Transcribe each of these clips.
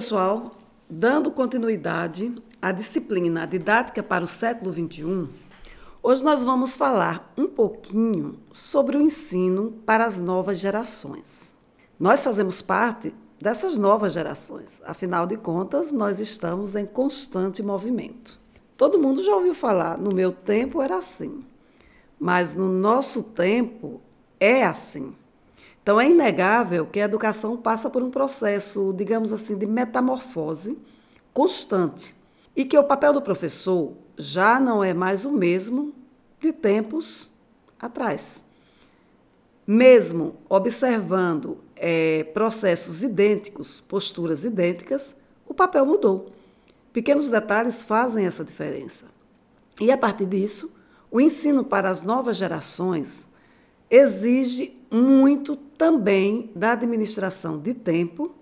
pessoal, dando continuidade à disciplina Didática para o século XXI, hoje nós vamos falar um pouquinho sobre o ensino para as novas gerações. Nós fazemos parte dessas novas gerações, afinal de contas, nós estamos em constante movimento. Todo mundo já ouviu falar, no meu tempo era assim, mas no nosso tempo é assim. Então, é inegável que a educação passa por um processo, digamos assim, de metamorfose constante e que o papel do professor já não é mais o mesmo de tempos atrás. Mesmo observando é, processos idênticos, posturas idênticas, o papel mudou. Pequenos detalhes fazem essa diferença. E a partir disso, o ensino para as novas gerações exige muito também da administração de tempo,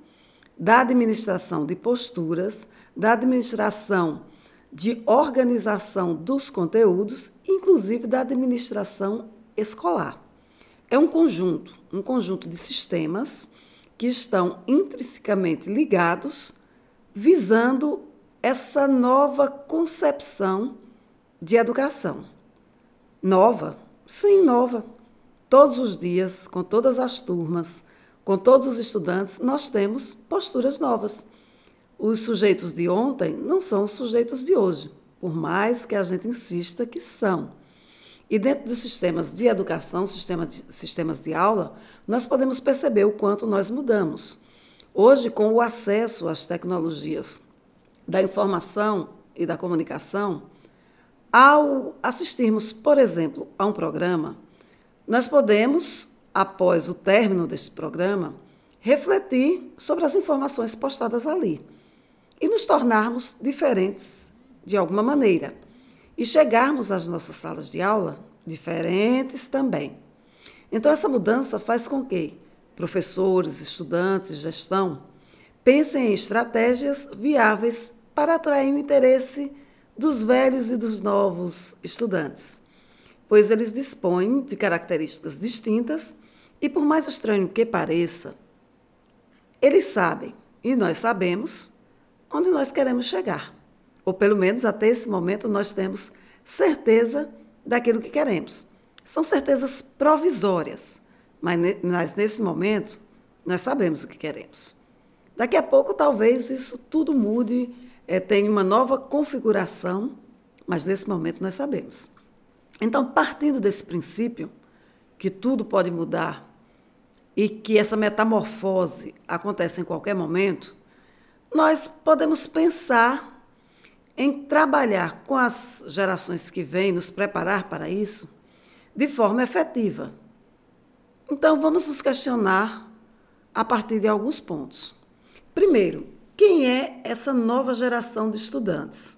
da administração de posturas, da administração de organização dos conteúdos, inclusive da administração escolar. É um conjunto, um conjunto de sistemas que estão intrinsecamente ligados, visando essa nova concepção de educação. Nova? Sim, nova Todos os dias, com todas as turmas, com todos os estudantes, nós temos posturas novas. Os sujeitos de ontem não são os sujeitos de hoje, por mais que a gente insista que são. E dentro dos sistemas de educação, sistema de, sistemas de aula, nós podemos perceber o quanto nós mudamos. Hoje, com o acesso às tecnologias da informação e da comunicação, ao assistirmos, por exemplo, a um programa, nós podemos, após o término deste programa, refletir sobre as informações postadas ali e nos tornarmos diferentes de alguma maneira e chegarmos às nossas salas de aula diferentes também. Então, essa mudança faz com que professores, estudantes, gestão pensem em estratégias viáveis para atrair o interesse dos velhos e dos novos estudantes pois eles dispõem de características distintas e, por mais estranho que pareça, eles sabem, e nós sabemos, onde nós queremos chegar. Ou pelo menos até esse momento nós temos certeza daquilo que queremos. São certezas provisórias, mas, nesse momento nós sabemos o que queremos. Daqui a pouco talvez isso tudo mude, é, tenha uma nova configuração, mas nesse momento nós sabemos. Então, partindo desse princípio, que tudo pode mudar e que essa metamorfose acontece em qualquer momento, nós podemos pensar em trabalhar com as gerações que vêm, nos preparar para isso, de forma efetiva. Então, vamos nos questionar a partir de alguns pontos. Primeiro, quem é essa nova geração de estudantes?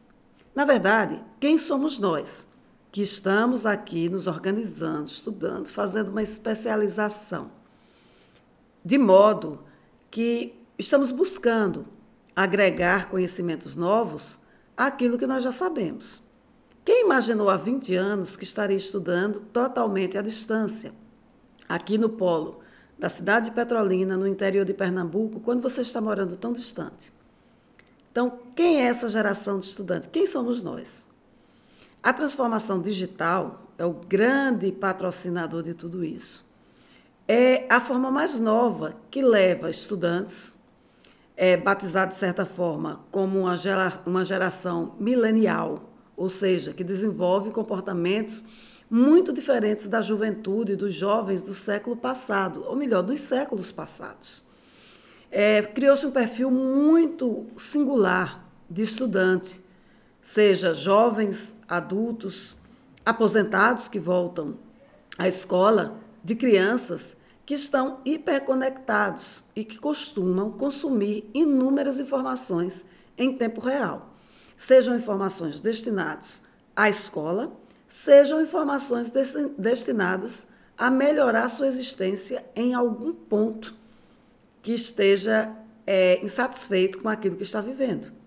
Na verdade, quem somos nós? Que estamos aqui nos organizando, estudando, fazendo uma especialização, de modo que estamos buscando agregar conhecimentos novos àquilo que nós já sabemos. Quem imaginou há 20 anos que estaria estudando totalmente à distância, aqui no polo da cidade de Petrolina, no interior de Pernambuco, quando você está morando tão distante? Então, quem é essa geração de estudantes? Quem somos nós? A transformação digital é o grande patrocinador de tudo isso. É a forma mais nova que leva estudantes, é, batizada de certa forma como uma, gera, uma geração milenial, ou seja, que desenvolve comportamentos muito diferentes da juventude dos jovens do século passado, ou melhor, dos séculos passados. É, Criou-se um perfil muito singular de estudante, seja jovens, adultos, aposentados que voltam à escola, de crianças que estão hiperconectados e que costumam consumir inúmeras informações em tempo real. Sejam informações destinadas à escola, sejam informações destinadas a melhorar sua existência em algum ponto que esteja é, insatisfeito com aquilo que está vivendo.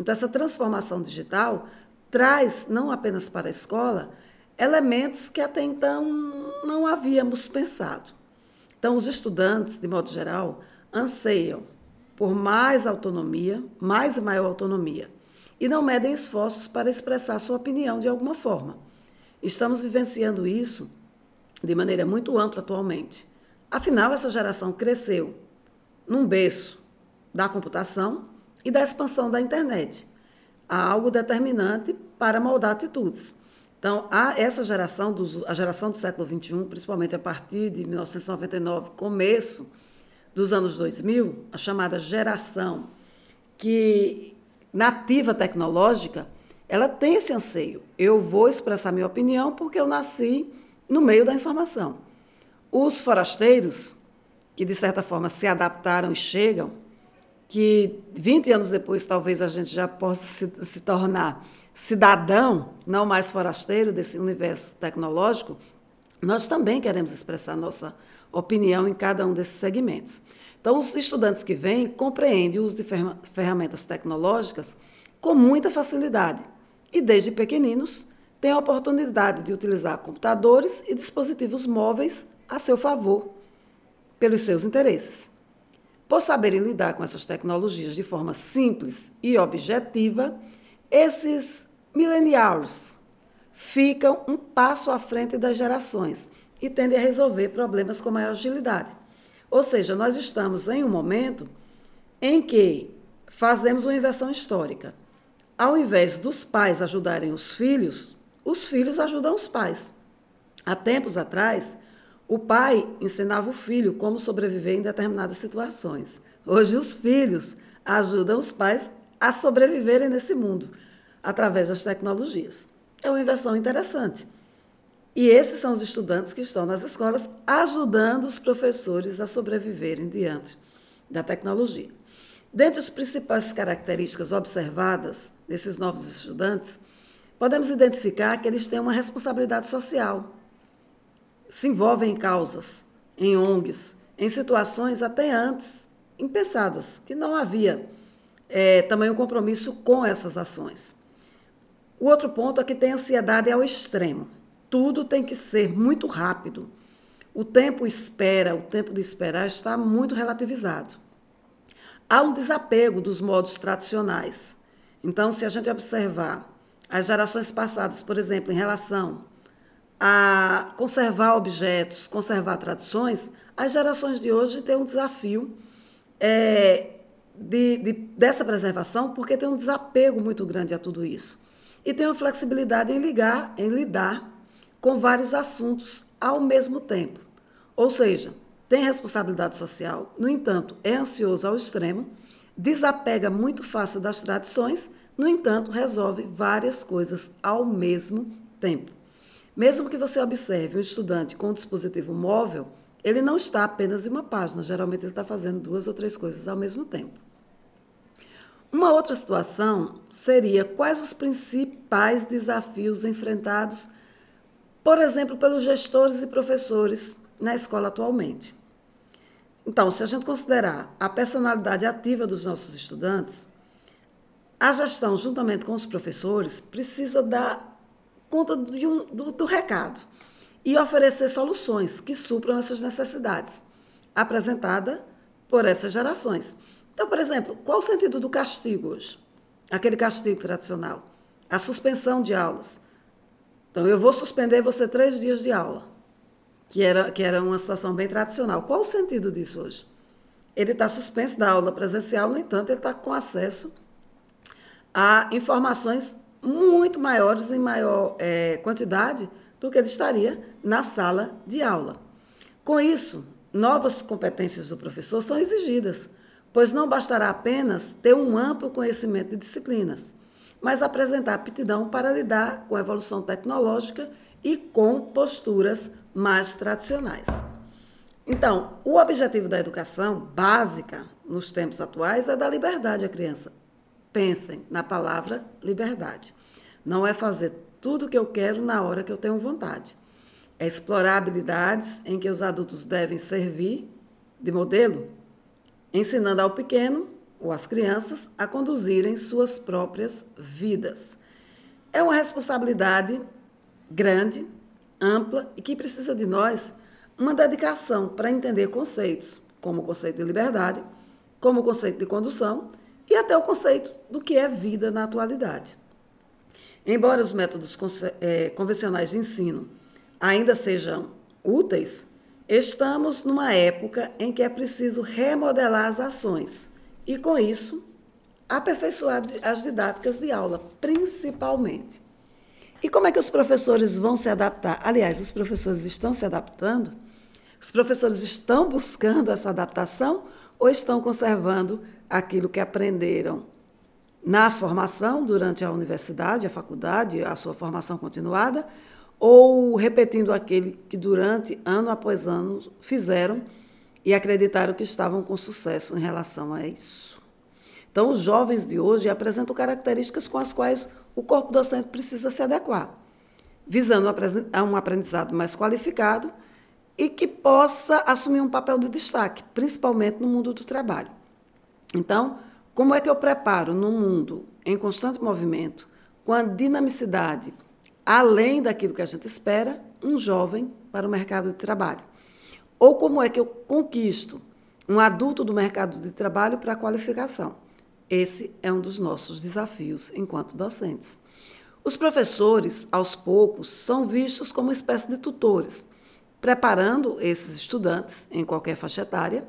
Então, essa transformação digital traz, não apenas para a escola, elementos que até então não havíamos pensado. Então, os estudantes, de modo geral, anseiam por mais autonomia, mais e maior autonomia, e não medem esforços para expressar sua opinião de alguma forma. Estamos vivenciando isso de maneira muito ampla atualmente. Afinal, essa geração cresceu num berço da computação e da expansão da internet. Há algo determinante para moldar atitudes. Então, há essa geração, dos, a geração do século XXI, principalmente a partir de 1999, começo dos anos 2000, a chamada geração que nativa tecnológica, ela tem esse anseio. Eu vou expressar minha opinião porque eu nasci no meio da informação. Os forasteiros, que de certa forma se adaptaram e chegam, que 20 anos depois talvez a gente já possa se, se tornar cidadão, não mais forasteiro desse universo tecnológico, nós também queremos expressar nossa opinião em cada um desses segmentos. Então, os estudantes que vêm compreendem o uso de ferramentas tecnológicas com muita facilidade e, desde pequeninos, têm a oportunidade de utilizar computadores e dispositivos móveis a seu favor, pelos seus interesses. Por saberem lidar com essas tecnologias de forma simples e objetiva, esses millennials ficam um passo à frente das gerações e tendem a resolver problemas com maior agilidade. Ou seja, nós estamos em um momento em que fazemos uma inversão histórica. Ao invés dos pais ajudarem os filhos, os filhos ajudam os pais. Há tempos atrás, o pai ensinava o filho como sobreviver em determinadas situações. Hoje, os filhos ajudam os pais a sobreviverem nesse mundo através das tecnologias. É uma inversão interessante. E esses são os estudantes que estão nas escolas ajudando os professores a sobreviverem diante da tecnologia. Dentre as principais características observadas desses novos estudantes, podemos identificar que eles têm uma responsabilidade social, se envolvem em causas, em ONGs, em situações até antes impensadas, que não havia é, também um compromisso com essas ações. O outro ponto é que tem ansiedade ao extremo tudo tem que ser muito rápido. O tempo espera, o tempo de esperar está muito relativizado. Há um desapego dos modos tradicionais. Então, se a gente observar as gerações passadas, por exemplo, em relação a conservar objetos, conservar tradições, as gerações de hoje têm um desafio é, de, de, dessa preservação, porque tem um desapego muito grande a tudo isso. E tem uma flexibilidade em ligar, em lidar com vários assuntos ao mesmo tempo. Ou seja, tem responsabilidade social, no entanto, é ansioso ao extremo, desapega muito fácil das tradições, no entanto, resolve várias coisas ao mesmo tempo. Mesmo que você observe um estudante com um dispositivo móvel, ele não está apenas em uma página, geralmente ele está fazendo duas ou três coisas ao mesmo tempo. Uma outra situação seria quais os principais desafios enfrentados por exemplo, pelos gestores e professores na escola atualmente. Então, se a gente considerar a personalidade ativa dos nossos estudantes, a gestão, juntamente com os professores, precisa dar conta um, do, do recado e oferecer soluções que supram essas necessidades, apresentada por essas gerações. Então, por exemplo, qual o sentido do castigo hoje? Aquele castigo tradicional. A suspensão de aulas. Então, eu vou suspender você três dias de aula, que era, que era uma situação bem tradicional. Qual o sentido disso hoje? Ele está suspenso da aula presencial, no entanto, ele está com acesso a informações muito maiores, em maior é, quantidade, do que ele estaria na sala de aula. Com isso, novas competências do professor são exigidas, pois não bastará apenas ter um amplo conhecimento de disciplinas mas apresentar aptidão para lidar com a evolução tecnológica e com posturas mais tradicionais. Então, o objetivo da educação básica nos tempos atuais é dar liberdade à criança. Pensem na palavra liberdade. Não é fazer tudo o que eu quero na hora que eu tenho vontade. É explorar habilidades em que os adultos devem servir de modelo, ensinando ao pequeno ou as crianças a conduzirem suas próprias vidas. É uma responsabilidade grande, ampla e que precisa de nós uma dedicação para entender conceitos, como o conceito de liberdade, como o conceito de condução e até o conceito do que é vida na atualidade. Embora os métodos eh, convencionais de ensino ainda sejam úteis, estamos numa época em que é preciso remodelar as ações e, com isso, aperfeiçoar as didáticas de aula, principalmente. E como é que os professores vão se adaptar? Aliás, os professores estão se adaptando? Os professores estão buscando essa adaptação ou estão conservando aquilo que aprenderam na formação durante a universidade, a faculdade, a sua formação continuada, ou repetindo aquele que durante ano após ano fizeram e acreditaram que estavam com sucesso em relação a isso. Então, os jovens de hoje apresentam características com as quais o corpo docente precisa se adequar, visando um aprendizado mais qualificado e que possa assumir um papel de destaque, principalmente no mundo do trabalho. Então, como é que eu preparo num mundo em constante movimento, com a dinamicidade além daquilo que a gente espera, um jovem para o mercado de trabalho? Ou como é que eu conquisto um adulto do mercado de trabalho para a qualificação? Esse é um dos nossos desafios enquanto docentes. Os professores, aos poucos, são vistos como uma espécie de tutores, preparando esses estudantes, em qualquer faixa etária,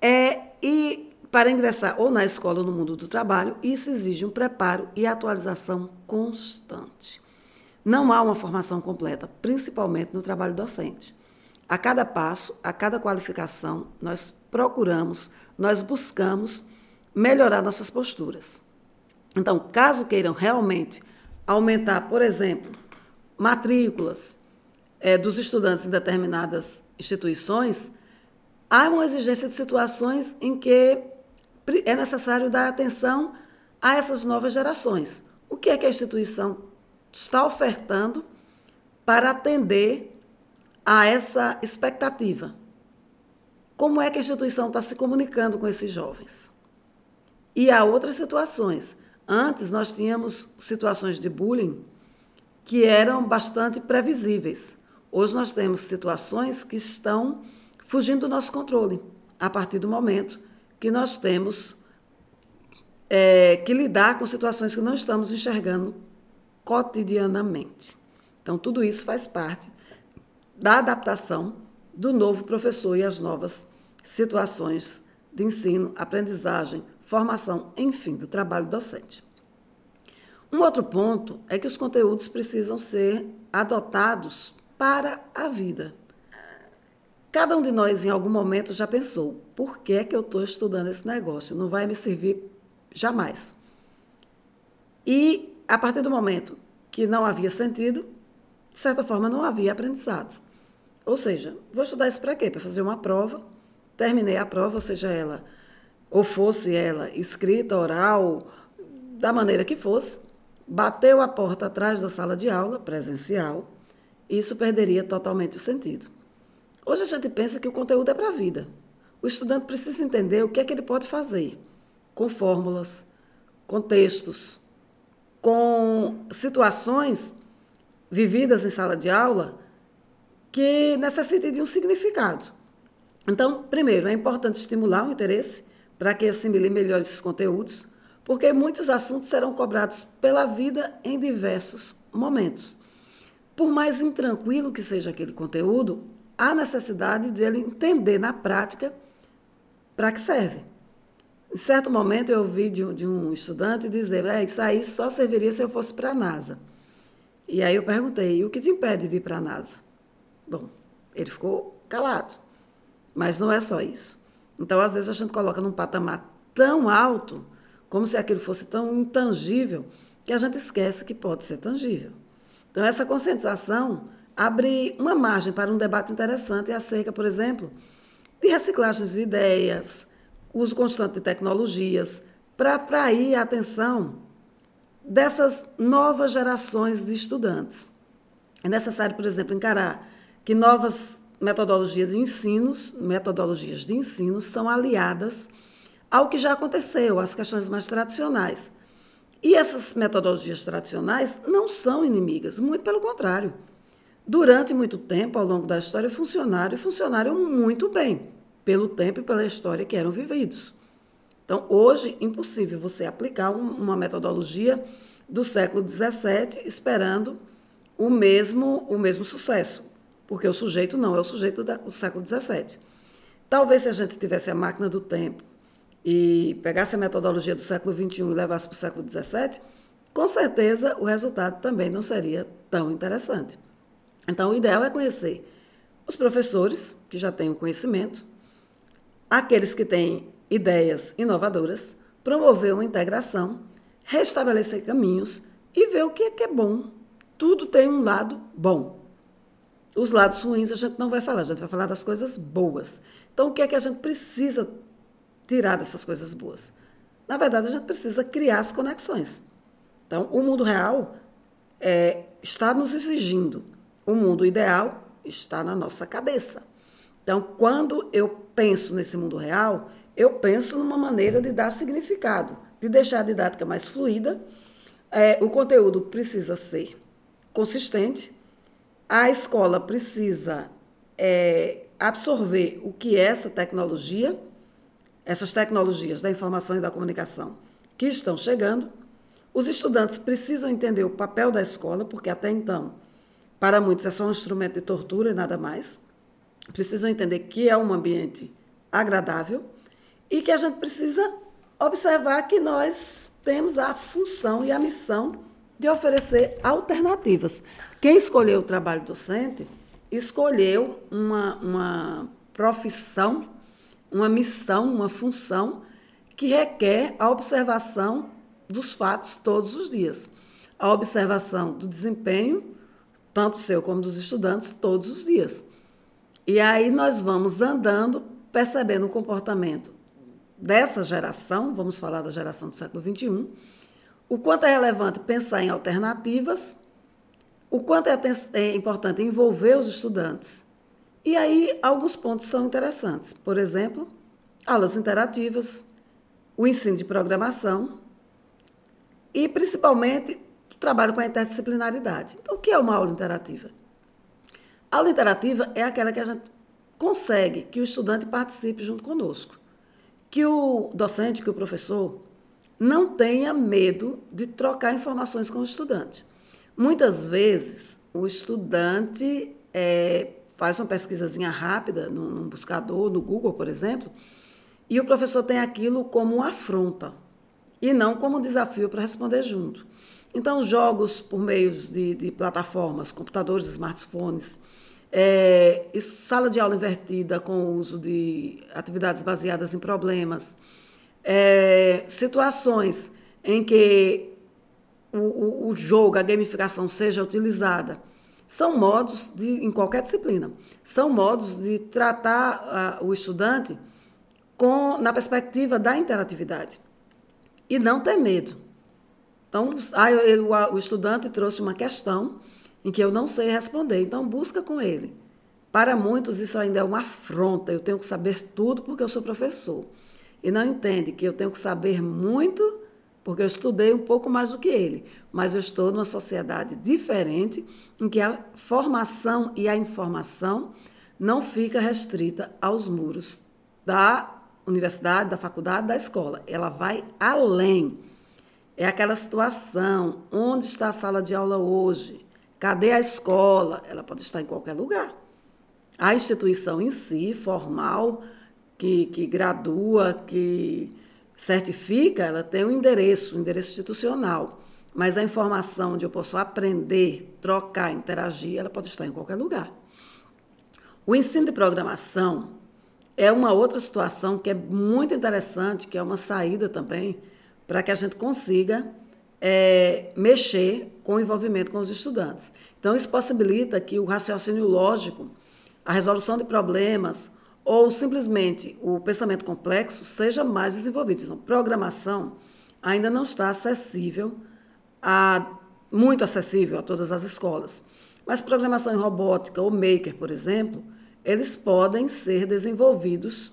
é, e para ingressar ou na escola ou no mundo do trabalho, isso exige um preparo e atualização constante. Não há uma formação completa, principalmente no trabalho docente. A cada passo, a cada qualificação, nós procuramos, nós buscamos melhorar nossas posturas. Então, caso queiram realmente aumentar, por exemplo, matrículas é, dos estudantes em determinadas instituições, há uma exigência de situações em que é necessário dar atenção a essas novas gerações. O que é que a instituição está ofertando para atender a essa expectativa? Como é que a instituição está se comunicando com esses jovens? E há outras situações. Antes nós tínhamos situações de bullying que eram bastante previsíveis. Hoje nós temos situações que estão fugindo do nosso controle, a partir do momento que nós temos é, que lidar com situações que não estamos enxergando cotidianamente. Então, tudo isso faz parte da adaptação do novo professor e as novas situações de ensino, aprendizagem, formação, enfim, do trabalho docente. Um outro ponto é que os conteúdos precisam ser adotados para a vida. Cada um de nós, em algum momento, já pensou: por que é que eu estou estudando esse negócio? Não vai me servir jamais. E, a partir do momento que não havia sentido, de certa forma, não havia aprendizado. Ou seja, vou estudar isso para quê? Para fazer uma prova, terminei a prova, seja ela, ou fosse ela escrita, oral, da maneira que fosse, bateu a porta atrás da sala de aula, presencial, isso perderia totalmente o sentido. Hoje a gente pensa que o conteúdo é para a vida. O estudante precisa entender o que é que ele pode fazer com fórmulas, com textos, com situações vividas em sala de aula que necessitem de um significado. Então, primeiro, é importante estimular o interesse para que assimile melhor esses conteúdos, porque muitos assuntos serão cobrados pela vida em diversos momentos. Por mais intranquilo que seja aquele conteúdo, há necessidade dele entender na prática para que serve. Em certo momento eu ouvi de de um estudante dizer, é, isso aí só serviria se eu fosse para a NASA. E aí eu perguntei, o que te impede de ir para a NASA? Bom, ele ficou calado. Mas não é só isso. Então, às vezes, a gente coloca num patamar tão alto, como se aquilo fosse tão intangível, que a gente esquece que pode ser tangível. Então, essa conscientização abre uma margem para um debate interessante acerca, por exemplo, de reciclagens de ideias, uso constante de tecnologias, para atrair a atenção dessas novas gerações de estudantes. É necessário, por exemplo, encarar que novas metodologias de ensinos, metodologias de ensino são aliadas ao que já aconteceu, às questões mais tradicionais. E essas metodologias tradicionais não são inimigas, muito pelo contrário. Durante muito tempo, ao longo da história, funcionaram e funcionaram muito bem, pelo tempo e pela história que eram vividos. Então, hoje, impossível você aplicar um, uma metodologia do século XVII esperando o mesmo, o mesmo sucesso, porque o sujeito não é o sujeito do século XVII. Talvez se a gente tivesse a máquina do tempo e pegasse a metodologia do século XXI e levasse para o século XVII, com certeza o resultado também não seria tão interessante. Então, o ideal é conhecer os professores, que já têm o conhecimento, aqueles que têm ideias inovadoras, promover uma integração, restabelecer caminhos e ver o que é que é bom. Tudo tem um lado bom. Os lados ruins a gente não vai falar, a gente vai falar das coisas boas. Então, o que é que a gente precisa tirar dessas coisas boas? Na verdade, a gente precisa criar as conexões. Então, o mundo real é, está nos exigindo. O mundo ideal está na nossa cabeça. Então, quando eu penso nesse mundo real, eu penso numa maneira de dar significado, de deixar a didática mais fluida. É, o conteúdo precisa ser consistente, a escola precisa é, absorver o que é essa tecnologia, essas tecnologias da informação e da comunicação que estão chegando. Os estudantes precisam entender o papel da escola, porque até então, para muitos, é só um instrumento de tortura e nada mais. Precisam entender que é um ambiente agradável e que a gente precisa observar que nós temos a função e a missão de oferecer alternativas. Quem escolheu o trabalho docente escolheu uma, uma profissão, uma missão, uma função que requer a observação dos fatos todos os dias. A observação do desempenho, tanto seu como dos estudantes, todos os dias. E aí nós vamos andando, percebendo o comportamento dessa geração, vamos falar da geração do século XXI, o quanto é relevante pensar em alternativas, o quanto é, é importante envolver os estudantes. E aí, alguns pontos são interessantes. Por exemplo, aulas interativas, o ensino de programação e, principalmente, trabalho com a interdisciplinaridade. Então, o que é uma aula interativa? A aula interativa é aquela que a gente consegue que o estudante participe junto conosco que o docente, que o professor, não tenha medo de trocar informações com o estudante. Muitas vezes, o estudante é, faz uma pesquisazinha rápida num, buscador, no Google, por exemplo, e o professor tem aquilo como uma afronta e não como um desafio para responder junto. Então, jogos por meio de, de plataformas, computadores, smartphones, é, sala de aula invertida com o uso de atividades baseadas em problemas, é, situações em que o, o, o, jogo, a gamificação seja utilizada, são modos de, em qualquer disciplina, são modos de tratar o estudante com, na perspectiva da interatividade e não ter medo. Então, ah, eu, o, o estudante trouxe uma questão em que eu não sei responder. Então, busca com ele. Para muitos, isso ainda é uma afronta. Eu tenho que saber tudo porque eu sou professor. E não entende que eu tenho que saber muito porque eu estudei um pouco mais do que ele. Mas eu estou numa sociedade diferente em que a formação e a informação não fica restrita aos muros da universidade, da faculdade, da escola. Ela vai além. É aquela situação, onde está a sala de aula hoje? Cadê a escola? Ela pode estar em qualquer lugar. A instituição em si, formal, que, que gradua, que certifica, ela tem um endereço, um endereço institucional. Mas a informação onde eu posso aprender, trocar, interagir, ela pode estar em qualquer lugar. O ensino de programação é uma outra situação que é muito interessante, que é uma saída também para que a gente consiga é, mexer com o envolvimento com os estudantes. Então, isso possibilita que o raciocínio lógico, a resolução de problemas ou simplesmente o pensamento complexo seja mais desenvolvido. Então, programação ainda não está acessível, a, muito acessível a todas as escolas. Mas programação em robótica ou maker, por exemplo, eles podem ser desenvolvidos,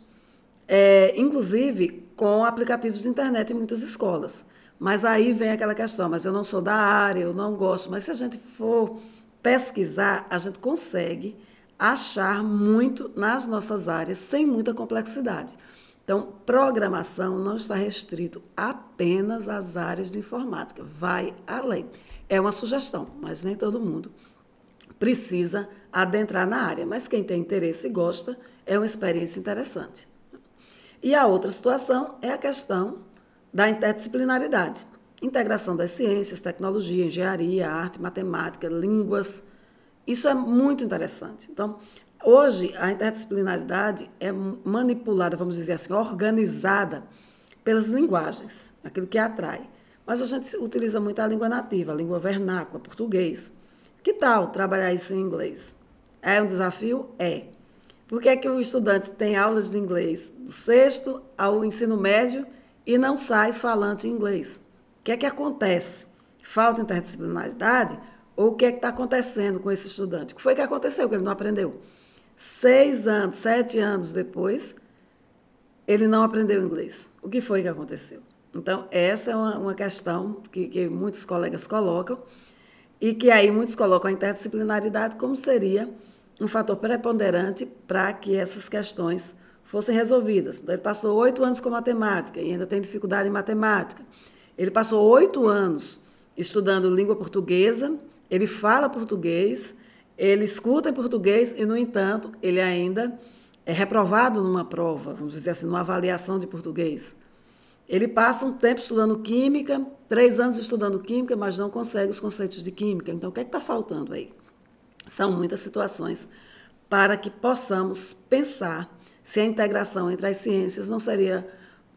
é, inclusive com aplicativos de internet em muitas escolas. Mas aí vem aquela questão, mas eu não sou da área, eu não gosto. Mas se a gente for pesquisar, a gente consegue achar muito nas nossas áreas, sem muita complexidade. Então, programação não está restrito apenas às áreas de informática, vai além. É uma sugestão, mas nem todo mundo precisa adentrar na área. Mas quem tem interesse e gosta, é uma experiência interessante. E a outra situação é a questão da interdisciplinaridade. Integração das ciências, tecnologia, engenharia, arte, matemática, línguas. Isso é muito interessante. Então, hoje, a interdisciplinaridade é manipulada, vamos dizer assim, organizada pelas linguagens, aquilo que atrai. Mas a gente utiliza muito a língua nativa, a língua vernácula, português. Que tal trabalhar isso em inglês? É um desafio? É. Por que, é que o estudante tem aulas de inglês do sexto ao ensino médio e não sai falante inglês? O que é que acontece? Falta interdisciplinaridade? Ou o que é que está acontecendo com esse estudante? O que foi que aconteceu que ele não aprendeu? Seis anos, sete anos depois, ele não aprendeu inglês. O que foi que aconteceu? Então, essa é uma, uma questão que, que muitos colegas colocam e que aí muitos colocam a interdisciplinaridade como seria um fator preponderante para que essas questões fossem resolvidas. Então, ele passou oito anos com matemática e ainda tem dificuldade em matemática. Ele passou oito anos estudando língua portuguesa, ele fala português, ele escuta em português e, no entanto, ele ainda é reprovado numa prova, vamos dizer assim, numa avaliação de português. Ele passa um tempo estudando química, três anos estudando química, mas não consegue os conceitos de química. Então, o que é está faltando aí? São muitas situações para que possamos pensar se a integração entre as ciências não seria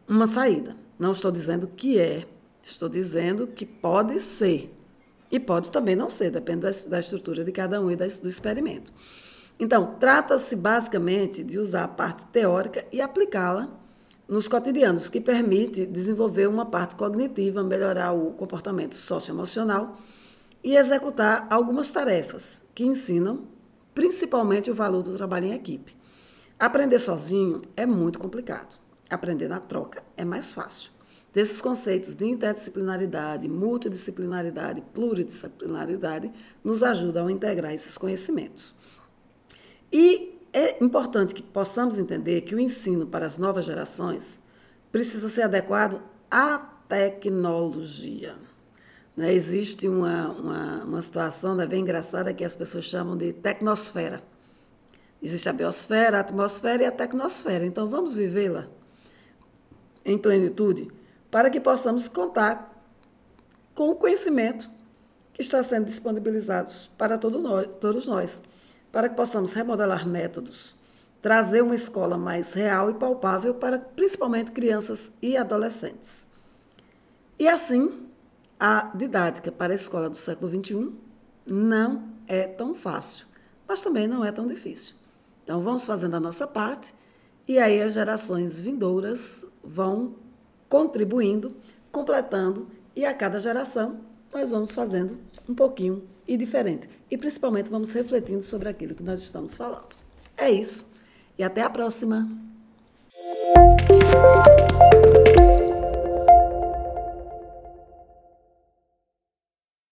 uma saída. Não estou dizendo que é, estou dizendo que pode ser. E pode também não ser, depende da, estrutura de cada um e do experimento. Então, trata-se basicamente de usar a parte teórica e aplicá-la nos cotidianos, que permite desenvolver uma parte cognitiva, melhorar o comportamento socioemocional e executar algumas tarefas que ensinam principalmente o valor do trabalho em equipe. Aprender sozinho é muito complicado. Aprender na troca é mais fácil. Desses conceitos de interdisciplinaridade, multidisciplinaridade, pluridisciplinaridade nos ajudam a integrar esses conhecimentos. E é importante que possamos entender que o ensino para as novas gerações precisa ser adequado à tecnologia. Né? Existe uma, uma, uma situação né, bem engraçada que as pessoas chamam de tecnosfera. Existe a biosfera, a atmosfera e a tecnosfera. Então, vamos vivê-la em plenitude para que possamos contar com o conhecimento que está sendo disponibilizado para nós, todos nós, para que possamos remodelar métodos, trazer uma escola mais real e palpável para principalmente crianças e adolescentes. E assim, a didática para a escola do século XXI não é tão fácil, mas também não é tão difícil. Então, vamos fazendo a nossa parte e aí as gerações vindouras vão contribuindo, completando e a cada geração nós vamos fazendo um pouquinho e diferente. E principalmente vamos refletindo sobre aquilo que nós estamos falando. É isso. E até a próxima!